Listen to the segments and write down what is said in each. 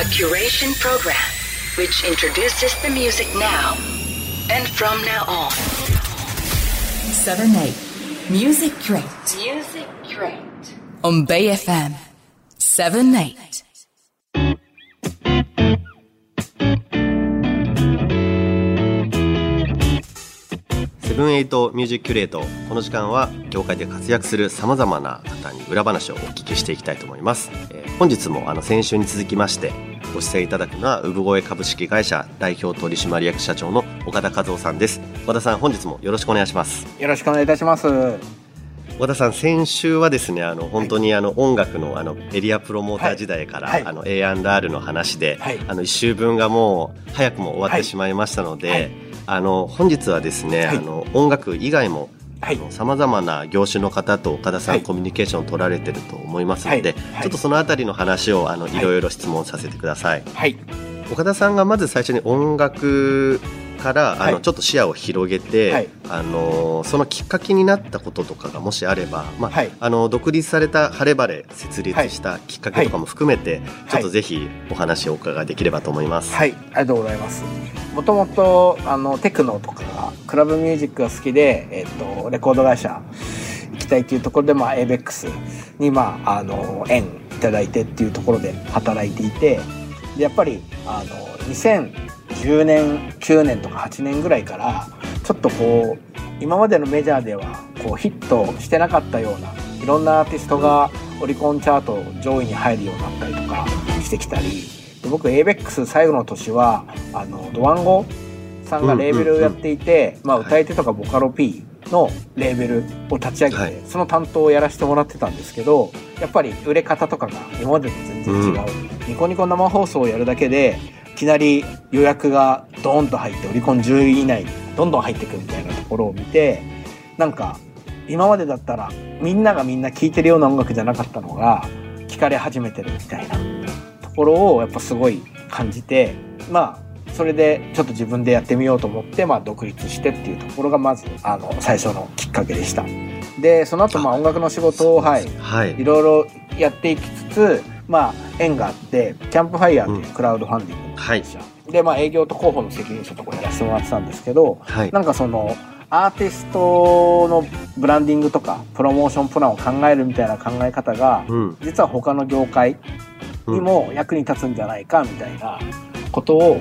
A curation program which introduces the music now and from now on. 7 8 Music Curate Music Curate. on Bay FM 7 8ン eight Music Curate この時間は業界で活躍するさまざまな方に裏話をお聞きしていきたいと思います、えー本日もあの先週に続きましてご出演いただくのは産声株式会社代表取締役社長の岡田和夫さんです岡田さん本日もよろしくお願いしますよろしくお願いいたします。岡田さん先週はですねあの本当にあの音楽のあのエリアプロモーター時代から、はいあの A&R の話で、あの1週分がもう早くも終わってしまいましたので、はいあの本日はですね、はいあの音楽以外もはい。さまざまな業種の方と岡田さん、はいコミュニケーションを取られてると思いますので、はいはいちょっとそのあたりの話をあのいいろいろ質問させてください。はい。岡田さんがまず最初に音楽から、あはいのちょっと視野を広げて、はいあのそのきっかけになったこととかがもしあれば、まあはいあの独立された晴れ晴れ設立したきっかけとかも含めて、ちょっとぜひお話をお伺いできればと思います。はい。ありがとうございます。もともと、あの、テクノとかが、クラブミュージックが好きで、えっ、と、レコード会社行きたいっていうところで、まあ、ABEX に、まあ、あの、縁いただいてっていうところで働いていて、で、やっぱり、あの、2010年、9年とか8年ぐらいから、ちょっとこう、今までのメジャーでは、こう、ヒットしてなかったような、いろんなアーティストがオリコンチャート上位に入るようになったりとかしてきたり、で僕 ABEX 最後の年はあのドワンゴさんがレーベルをやっていて、まあ、歌い手とかボカロ P のレーベルを立ち上げて、はい。その担当をやらせてもらってたんですけどやっぱり売れ方とかが今までと全然違う、ニコニコ生放送をやるだけでいきなり予約がドーンと入ってオリコン10位以内にどんどん入ってくるみたいなところを見てなんか今までだったらみんながみんな聴いてるような音楽じゃなかったのが聞かれ始めてるみたいなところをやっぱすごい感じてまあそれでちょっと自分でやってみようと思って、まあ、独立してっていうところがまずあの最初のきっかけでした。でその後まあ音楽の仕事をはいはい。いろいろやっていきつつまあ縁があってキャンプファイヤーっていうクラウドファンディングの会社、でまあ営業と広報の責任者とかやらせてもらってたんですけどはい。なんかそのアーティストのブランディングとかプロモーションプランを考えるみたいな考え方がうん。実は他の業界にも役に立つんじゃないかみたいなことを、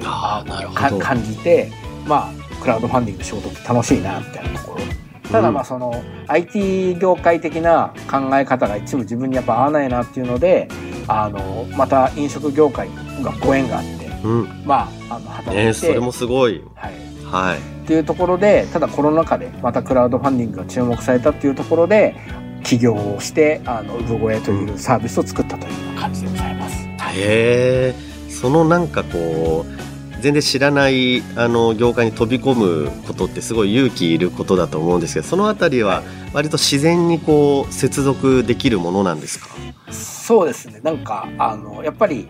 感じてまあクラウドファンディングの仕事って楽しいなみたいなところただまあその IT 業界的な考え方が一部自分にやっぱ合わないなっていうのであのまた飲食業界がご縁があってうん。まああの働いて、ね、それもすごい。はい、はい。っていうところでただコロナ禍でまたクラウドファンディングが注目されたっていうところで起業をしてあの産声というサービスを作ったという感じでございます。へえそのなんかこう全然知らないあの業界に飛び込むことってすごい勇気いることだと思うんですけどそのあたりは割と自然にこう接続できるものなんですか？そうですね。なんかあのやっぱり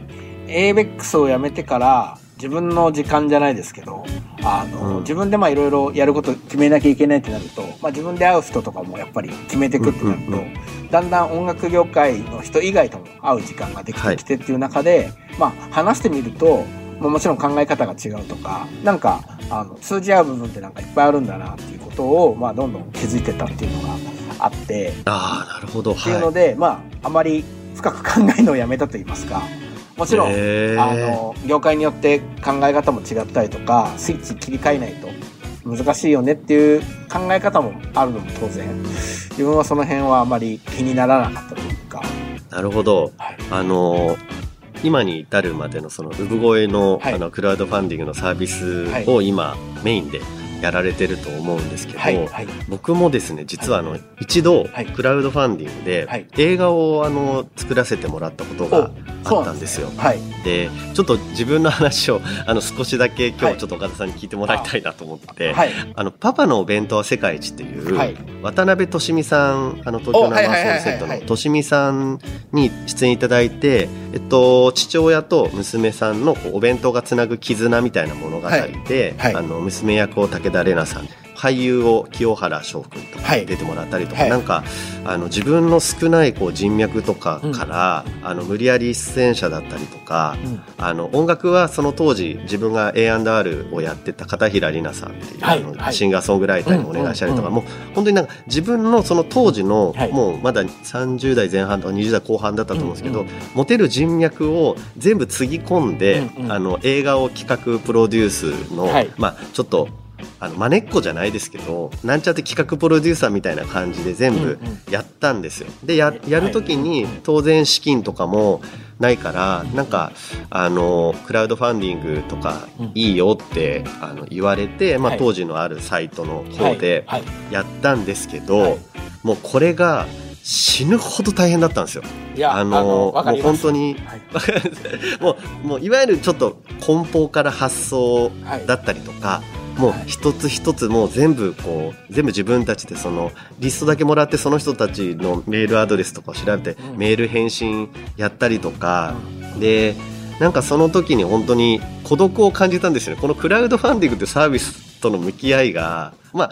ABEX をやめてから自分の時間じゃないですけどあの、うん。自分でまあいろいろやること決めなきゃいけないってなると、まあ、自分で会う人とかもやっぱり決めていくってなると、うんうんだんだん音楽業界の人以外とも会う時間ができてきてっていう中で、まあ話してみると、まあ、もちろん考え方が違うとかなんかあの通じ合う部分ってなんかいっぱいあるんだなっていうことを、まあ、どんどん気づいてたっていうのがあって。ああなるほど。っていうのはで、まああまり深く考えるのをやめたと言いますか。もちろん、あの業界によって考え方も違ったりとかスイッチ切り替えないと難しいよねっていう考え方もあるのも当然。自分はその辺はあまり気にならなかったというか、いなるほど。はい。あの今に至るまでのその産声の,、はい。あのクラウドファンディングのサービスを今メインでやられてると思うんですけど、はい。はい。僕もですね実はあの、一度はい。クラウドファンディングではい。映画をあの作らせてもらったことがあったんですよ。はい。でちょっと自分の話をあの少しだけ今はい。日ちょっと岡田さんに聞いてもらいたいなと思って、はい。あのパパのお弁当は世界一っていう、はい。渡辺俊美さんあの東京生放送セットのい俊美さんに出演いただいて、えっと、父親と娘さんのお弁当がつなぐ絆みたいな物語で、はい。はい。あの娘役を武田玲奈さん俳優を清原翔君とはい。か出てもらったりとか、はい。なんかあの自分の少ないこう人脈とかから、あの無理やり出演者だったりとか、うん。あの音楽はその当時自分が A&R をやってた片平里奈さんっていう、あのはい。はいシンガーソングライターにお願いしたりとか、うん。もう本当になんか自分のその当時の、はい。もうまだ30代前半とか20代後半だったと思うんですけど、うん。持てる人脈を全部つぎ込んで、うん。うん。あの映画を企画プロデュースの、はい。まあちょっとあのまねっこじゃないですけどなんちゃって企画プロデューサーみたいな感じで全部やったんですよ。でややる時に当然資金とかもないからなんかあのクラウドファンディングとかうん。いいよってあの言われて、まあ、はい。当時のあるサイトの方ではい。やったんですけど、はい。もうこれが死ぬほど大変だったんですよ。あのもう本当にはい。もうもういわゆるちょっと梱包から発送はい。だったりとか、もう一つ一つもう全部こう全部自分たちでそのリストだけもらってその人たちのメールアドレスとかを調べて、うん。メール返信やったりとか、でなんかその時に本当に孤独を感じたんですよね。このクラウドファンディングってサービスとの向き合いがまあ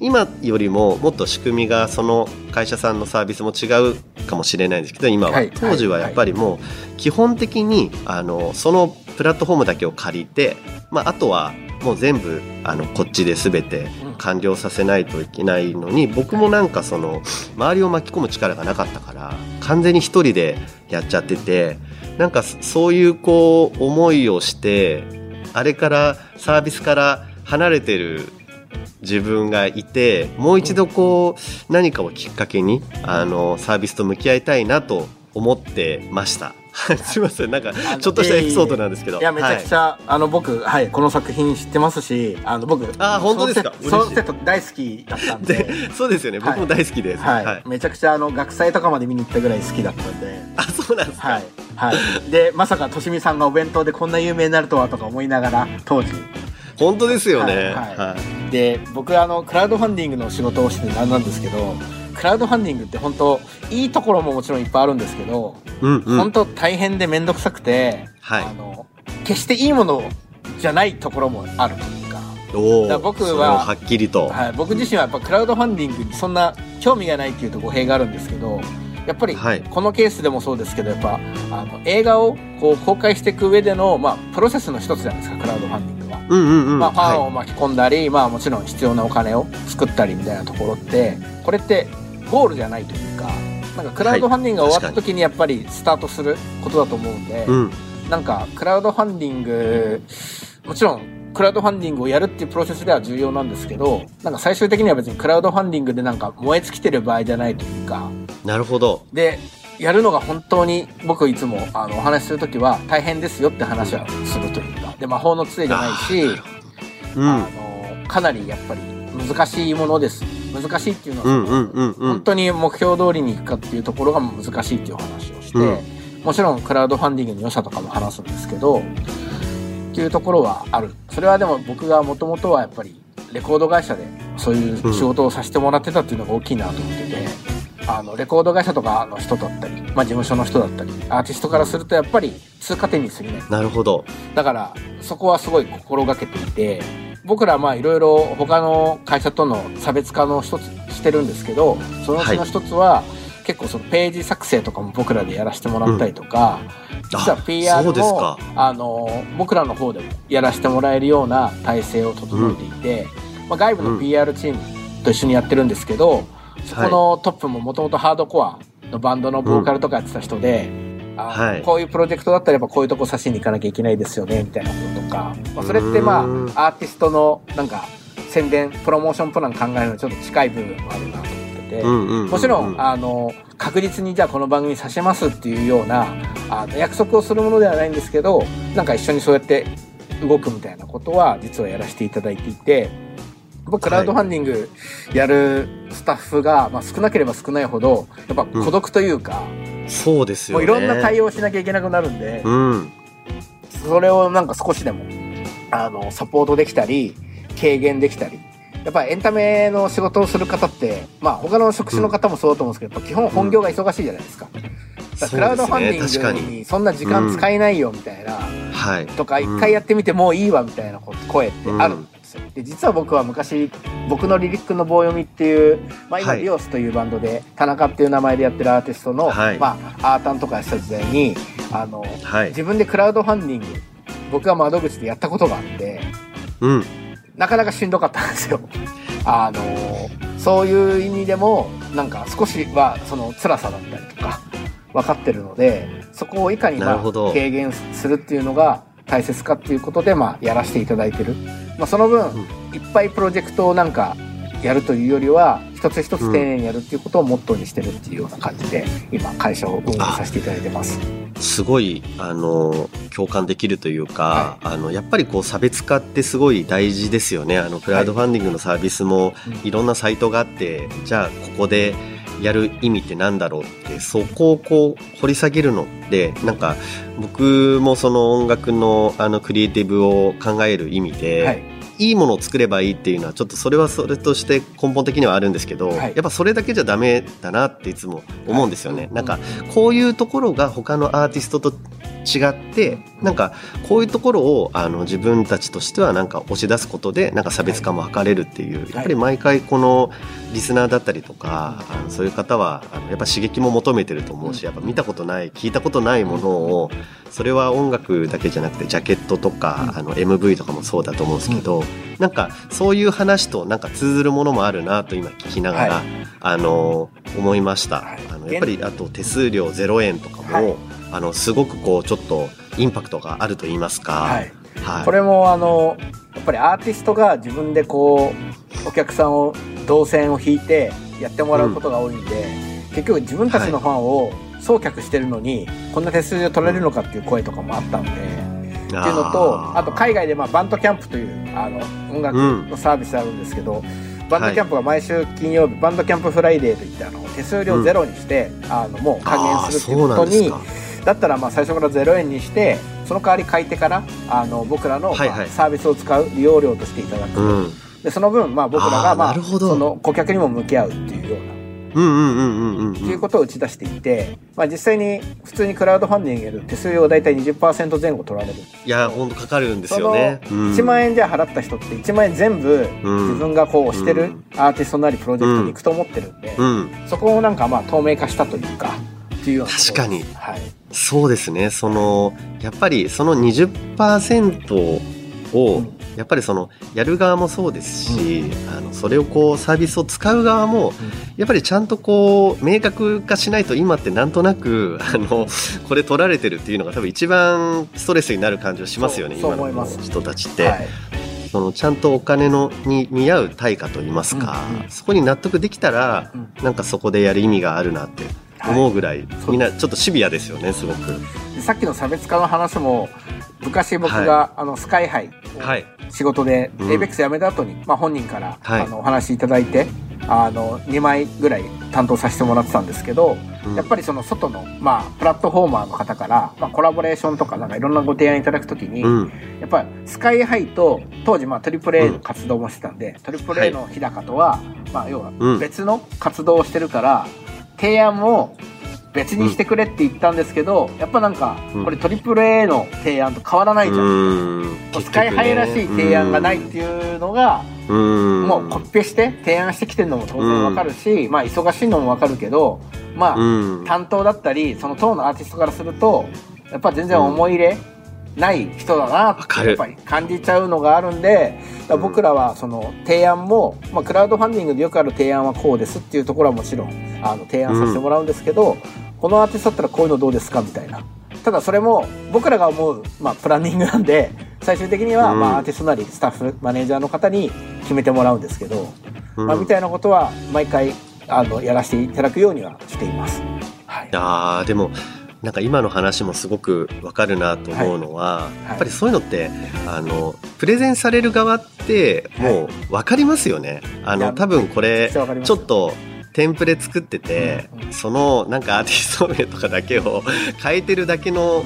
今よりももっと仕組みがその会社さんのサービスも違うかもしれないんですけど今は、はい。当時はやっぱりもう基本的にあのそのプラットフォームだけを借りて、まあ、あとはもう全部あのこっちで全て完了させないといけないのに僕もなんかその周りを巻き込む力がなかったから完全に一人でやっちゃっててなんかそういうこう思いをしてあれからサービスから離れてる自分がいてもう一度こう何かをきっかけにあのサービスと向き合いたいなと思ってました。すいません。なんかちょっとしたエピソードなんですけど。いやめちゃくちゃ、あの僕はいこの作品知ってますしあの僕あ本当ですか？そのセット大好きだったんで。でそうですよね。僕も大好きです。はい、はい。めちゃくちゃあの学祭とかまで見に行ったぐらい好きだったんで。あそうなんですか。はい。はい。でまさかとしみさんがお弁当でこんな有名になるとはとか思いながら当時本当ですよね。はいはいで僕あのクラウドファンディングの仕事をしててなんなんですけどクラウドファンディングって本当いいところももちろんいっぱいあるんですけど、うんうん。本当大変で面倒くさくて、はいあの決していいものじゃないところもあるというか。だ僕ははっきりと。はい、僕自身はやっぱクラウドファンディングにそんな興味がないっていうと語弊があるんですけどやっぱりはいこのケースでもそうですけどやっぱあの映画をこう公開していく上での、まあ、プロセスの一つじゃないですかクラウドファンディングは。うんうんうん。まあ、ファンをは巻き込んだり、まあもちろん必要なお金を作ったりみたいなところってこれってゴールじゃないというかなんかクラウドファンディングが終わった時にやっぱりスタートすることだと思うんで、い。うん。なんかクラウドファンディングもちろんクラウドファンディングをやるっていうプロセスでは重要なんですけどなんか最終的には別にクラウドファンディングでなんか燃え尽きてる場合じゃないというかなるほど。でやるのが本当に僕いつもあのお話しするときは大変ですよって話はするというかで魔法の杖じゃないしうん。あのかなりやっぱり難しいものです難しいっていうのは、うんうんうんうん。本当に目標通りにいくかっていうところが難しいっていう話をして、うんもちろんクラウドファンディングの良さとかも話すんですけどっていうところはあるそれはでも僕がもともとはやっぱりレコード会社でそういう仕事をさせてもらってたっていうのが大きいなと思ってて、あのレコード会社とかの人だったり、まあ、事務所の人だったりアーティストからするとやっぱり通過点に過ぎない。なるほど。だからそこはすごい心がけていて僕らまあいろいろ他の会社との差別化の一つしてるんですけどそのうちの一つは、結構そのページ作成とかも僕らでやらせてもらったりとか、実はあ PR もか。あの僕らの方でもやらせてもらえるような体制を整えていて、まあ、外部の PR チームと一緒にやってるんですけど、そこのトップももともとハードコアのバンドのボーカルとかやってた人で、あはい。こういうプロジェクトだったらやっぱこういうとこ差しに行かなきゃいけないですよねみたいなこととか、まあ、それってまあアーティストのなんか宣伝プロモーションプラン考えるのちょっと近い部分もあるなと思ってて、うんうんうんうんもちろんあの確実にじゃあこの番組させますっていうようなあの約束をするものではないんですけどなんか一緒にそうやって動くみたいなことは実はやらせていただいていて僕クラウドファンディングやるスタッフが、まあ、少なければ少ないほどやっぱ孤独というか、そうですよね。もういろんな対応しなきゃいけなくなるんで、うん。それをなんか少しでもあのサポートできたり軽減できたりやっぱりエンタメの仕事をする方ってまあ他の職種の方もそうだと思うんですけど、やっぱ基本本業が忙しいじゃないですか。クラウドファンディングにそんな時間使えないよみたいな、はい。とか一回やってみてもういいわみたいな声ってある。んで実は僕は昔僕のリリックの棒読みっていう、まあ、今、はい。リオスというバンドで田中っていう名前でやってるアーティストの、はい。まあ、アータンとかやってた時代にあのはい。自分でクラウドファンディング僕が窓口でやったことがあってうん。なかなかしんどかったんですよ。あのそういう意味でもなんか少しはその辛さだったりとか分かってるのでそこをいかに、まあ、軽減するっていうのが大切かっていうことで、まあ、やらせていただいてる、まあ、その分、いっぱいプロジェクトをなんかやるというよりは一つ一つ丁寧にやるっていうことをモットーにしてるっていうような感じで今会社を運営させていただいてます。すごいあの共感できるというか、あのやっぱりこう差別化ってすごい大事ですよね。あのクラウドファンディングのサービスもうん。いろんなサイトがあって、じゃあここでやる意味ってなんだろうってそこをこう掘り下げるのってなんか僕もその音楽のあのクリエイティブを考える意味で、はい。いいものを作ればいいっていうのはちょっとそれはそれとして根本的にはあるんですけど、はい。やっぱそれだけじゃダメだなっていつも思うんですよね。はい。なんかこういうところが他のアーティストと違ってなんかこういうところをあの自分たちとしてはなんか押し出すことでなんか差別化も図れるっていう、やっぱり毎回このリスナーだったりとか、あのそういう方はあのやっぱ刺激も求めてると思うし、やっぱ見たことない聞いたことないものをそれは音楽だけじゃなくてジャケットとか、あの MV とかもそうだと思うんですけど、なんかそういう話となんか通ずるものもあるなと今聞きながら、はい。あの思いました、はい。あのやっぱりあと手数料0円とかも、はいあのすごくこうちょっとインパクトがあると言いますか、はい。はい。これもあのやっぱりアーティストが自分でこうお客さんを動線を引いてやってもらうことが多いんで、結局自分たちのファンを送客してるのに、こんな手数料取られるのかっていう声とかもあったんで。っていうのとあと海外でまあ Bandcamp というあの音楽のサービスあるんですけど、 Bandcamp が毎週金曜日、 Bandcamp Friday といってあの手数料ゼロにして、あのもう還元するっていうことにだったらまあ最初から0円にしてその代わり買い手からあの僕らのサービスを使う利用料としていただく、うん。でその分まあ僕らがまあその顧客にも向き合うっていうような。うんうんうんうんうんっていうことを打ち出していて、まあ、実際に普通にクラウドファンディングやる手数料が大体20%前後取られる。いや本当かかるんですよね。1万円じゃ払った人って1万円全部うん。自分がこうしてるうん。アーティストなりプロジェクトに行くと思ってるんで、うん、そこをなんかまあ透明化したというかっていうような確かに。はいそうですね。そのやっぱりその20%を、うん。やっぱりそのやる側もそうですし、あのそれをこうサービスを使う側もやっぱりちゃんとこう明確化しないと今ってなんとなくあのこれ取られてるっていうのが多分一番ストレスになる感じはしますよね今の人たちって。はい。そのちゃんとお金のに見合う対価といいますか、うんうん。そこに納得できたら、うん。なんかそこでやる意味があるなって思うぐらい、みんなちょっとシビアですよねすごく。でさっきの差別化の話も昔僕が、あのスカイハイはい。仕事で、うん。ABEX 辞めた後に、まあ、本人から、はい。あのお話いただいてあの2枚ぐらい担当させてもらってたんですけど、うん。やっぱりその外の、まあ、プラットフォーマーの方から、まあ、コラボレーションとかなんかいろんなご提案いただくときに、うん。やっぱりスカイハイと当時まあ AAA の活動もしてたんで、AAA の日高とは、まあ、要はうん。別の活動をしてるから提案も別にしてくれって言ったんですけど、やっぱなんかうん。これ AAA の提案と変わらないじゃん、うん。スカイハイらしい提案がないっていうのが、うん。もうコピペして提案してきてるのも当然わかるし、まあ忙しいのもわかるけどまあ、うん。担当だったりその当のアーティストからするとやっぱ全然思い入れない人だなってやっぱり感じちゃうのがあるんで僕らはその提案も、まあ、クラウドファンディングでよくある提案はこうですっていうところはもちろんあの提案させてもらうんですけど、このアーティストだったらこういうのどうですかみたいな。ただそれも僕らが思う、まあ、プランニングなんで最終的には、うん。まあ、アーティストなりスタッフマネージャーの方に決めてもらうんですけど、うん。まあ、みたいなことは毎回あのやらせていただくようにはしています。はい。いやーでもなんか今の話もすごくわかるなと思うのは、い。やっぱりそういうのってあのプレゼンされる側ってもう分かりますよね。あの多分これちょっとテンプレ作ってて、うんうん。そのなんかアーティスト名とかだけを 変えてるだけの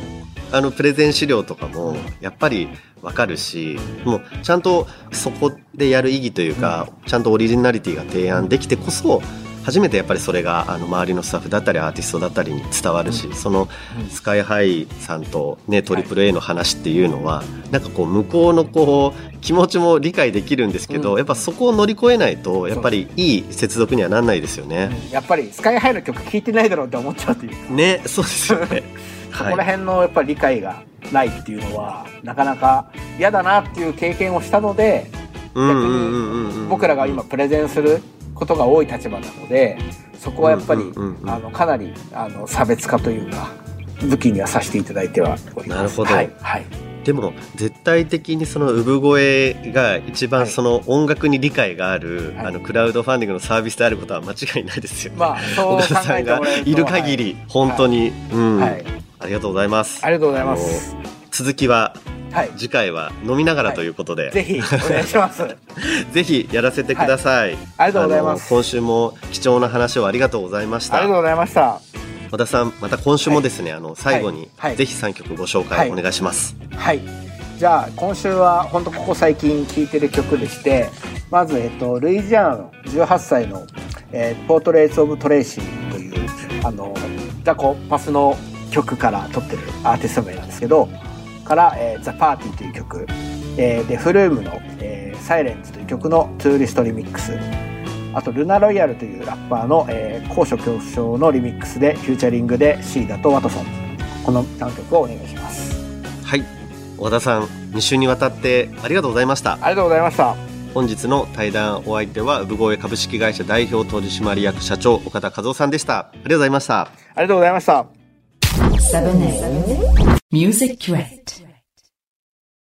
あのプレゼン資料とかもやっぱりわかるしもうちゃんとそこでやる意義というか、ちゃんとオリジナリティが提案できてこそ初めてやっぱりそれがあの周りのスタッフだったりアーティストだったりに伝わるし、そのスカイハイさんとねトリプル a の話っていうのは、なんかこう向こうのこう気持ちも理解できるんですけど、うん。やっぱそこを乗り越えないとやっぱりいい接続にはなんないですよね。やっぱりスカイハイの曲聴いてないだろうって思っちゃうという。かねそうですよね。そこら辺のやっぱり理解がないっていうのはなかなか嫌だなっていう経験をしたのでうんうんうんうんうん僕らが今プレゼンすることが多い立場なのでそこはやっぱり、あのかなりあの差別化というか武器にはさせていただいてはおります。なるほど。はい、はい。でも絶対的にその産声が一番はい。その音楽に理解がある、はい。あのクラウドファンディングのサービスであることは間違いないですよね。まあそうさんがいる限り本当に、うん、はい、はいありがとうございます。ありがとうございます。続きははい、次回は飲みながらということで、ぜひお願いします。ぜひやらせてください。ありがとうございます今週も貴重な話をありがとうございました。ありがとうございました。和田さん、また今週もですね、あの最後に、はいぜひ3曲ご紹はい介お願いします。はい。じゃあ今週は本当ここ最近聴いてる曲でして、まずえっとルイジアナの18歳の、えー、ポートレーツオブトレイシーというあのザコパスの曲から撮ってるアーティスト名なんですけど、から、えー、ザパーティーという曲、えーでフルームの、えー、サイレンズという曲のツーリストリミックス。あと、ルナロイヤルというラッパーの、えー、高所恐怖症のリミックスで、フューチャリングでシーダとワトソン。この3曲をお願いします。はい。和田さん、2週にわたってありがとうございました。ありがとうございました。本日の対談お相手は産声株式会社代表取締役社長岡田和夫さんでしたありがとうございましたありがとうございました。Music great.